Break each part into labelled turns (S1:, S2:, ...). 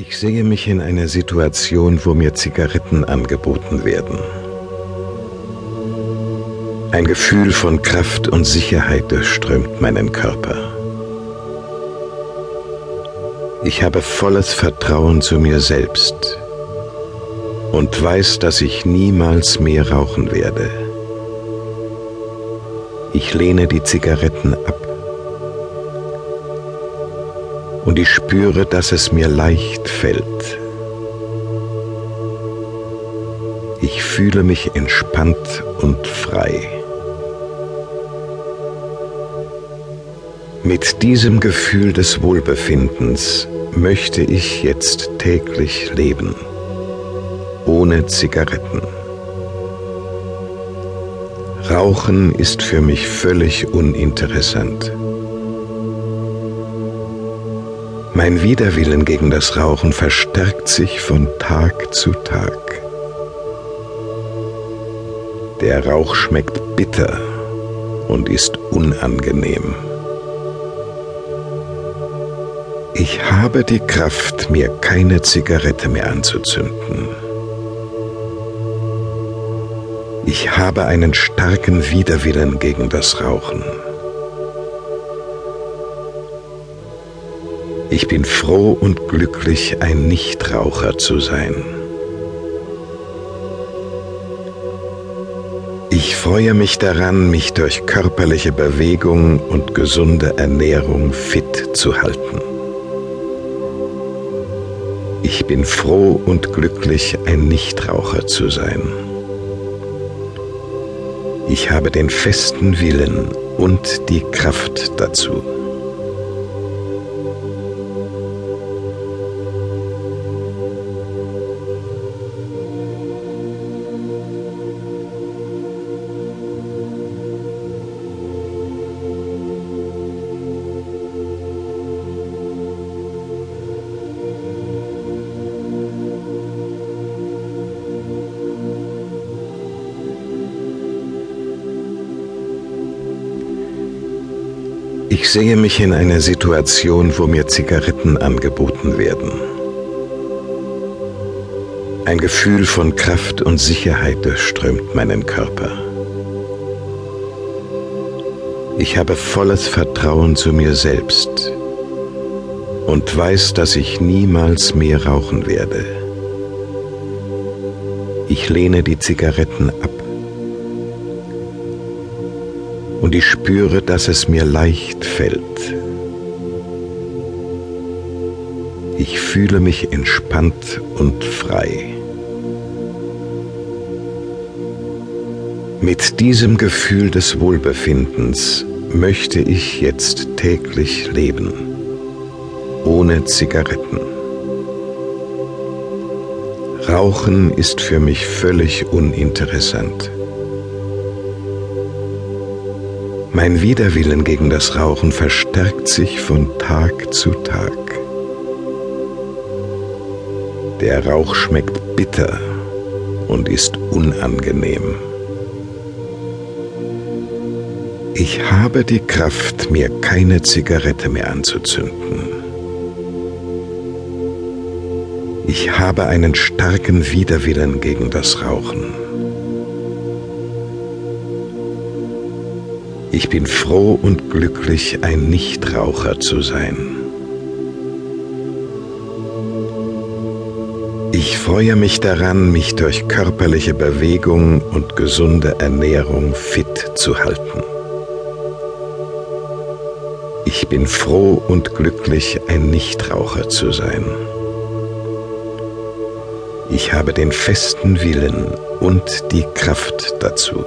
S1: Ich sehe mich in einer Situation, wo mir Zigaretten angeboten werden. Ein Gefühl von Kraft und Sicherheit durchströmt meinen Körper. Ich habe volles Vertrauen zu mir selbst und weiß, dass ich niemals mehr rauchen werde. Ich lehne die Zigaretten ab und ich spüre, dass es mir leicht fällt. Ich fühle mich entspannt und frei. Mit diesem Gefühl des Wohlbefindens möchte ich jetzt täglich leben, ohne Zigaretten. Rauchen ist für mich völlig uninteressant. Mein Widerwillen gegen das Rauchen verstärkt sich von Tag zu Tag. Der Rauch schmeckt bitter und ist unangenehm. Ich habe die Kraft, mir keine Zigarette mehr anzuzünden. Ich habe einen starken Widerwillen gegen das Rauchen. Ich bin froh und glücklich, ein Nichtraucher zu sein. Ich freue mich daran, mich durch körperliche Bewegung und gesunde Ernährung fit zu halten. Ich bin froh und glücklich, ein Nichtraucher zu sein. Ich habe den festen Willen und die Kraft dazu. Ich sehe mich in einer Situation, wo mir Zigaretten angeboten werden. Ein Gefühl von Kraft und Sicherheit durchströmt meinen Körper. Ich habe volles Vertrauen zu mir selbst und weiß, dass ich niemals mehr rauchen werde. Ich lehne die Zigaretten ab und ich spüre, dass es mir leicht fällt. Ich fühle mich entspannt und frei. Mit diesem Gefühl des Wohlbefindens möchte ich jetzt täglich leben, ohne Zigaretten. Rauchen ist für mich völlig uninteressant. Mein Widerwillen gegen das Rauchen verstärkt sich von Tag zu Tag. Der Rauch schmeckt bitter und ist unangenehm. Ich habe die Kraft, mir keine Zigarette mehr anzuzünden. Ich habe einen starken Widerwillen gegen das Rauchen. Ich bin froh und glücklich, ein Nichtraucher zu sein. Ich freue mich daran, mich durch körperliche Bewegung und gesunde Ernährung fit zu halten. Ich bin froh und glücklich, ein Nichtraucher zu sein. Ich habe den festen Willen und die Kraft dazu.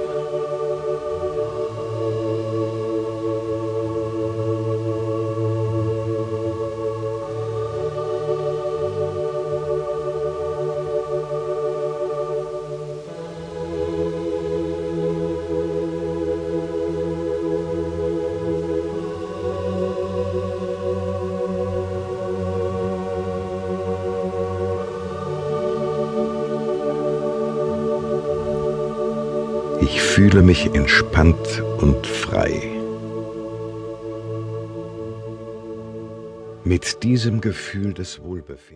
S1: Ich fühle mich entspannt und frei. Mit diesem Gefühl des Wohlbefindens